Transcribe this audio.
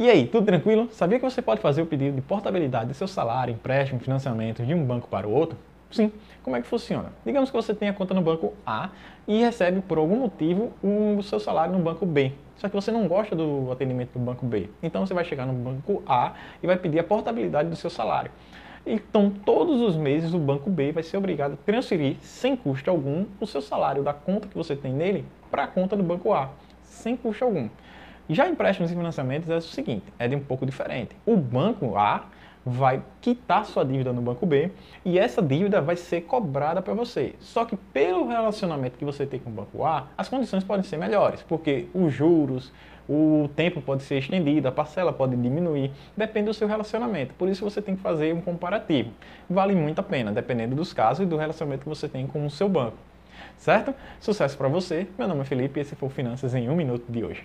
E aí, tudo tranquilo? Sabia que você pode fazer o pedido de portabilidade do seu salário, empréstimo, financiamento de um banco para o outro? Sim. Como é que funciona? Digamos que você tenha conta no banco A e recebe por algum motivo o seu salário no banco B. Só que você não gosta do atendimento do banco B. Então você vai chegar no banco A e vai pedir a portabilidade do seu salário. Então, todos os meses o banco B vai ser obrigado a transferir, sem custo algum, o seu salário da conta que você tem nele para a conta do banco A, sem custo algum. Já empréstimos e financiamentos é o seguinte, é de um pouco diferente. O banco A vai quitar sua dívida no banco B e essa dívida vai ser cobrada para você. Só que pelo relacionamento que você tem com o banco A, as condições podem ser melhores, porque os juros, o tempo pode ser estendido, a parcela pode diminuir, depende do seu relacionamento. Por isso você tem que fazer um comparativo. Vale muito a pena, dependendo dos casos e do relacionamento que você tem com o seu banco. Certo? Sucesso para você. Meu nome é Felipe e esse foi o Finanças em um Minuto de hoje.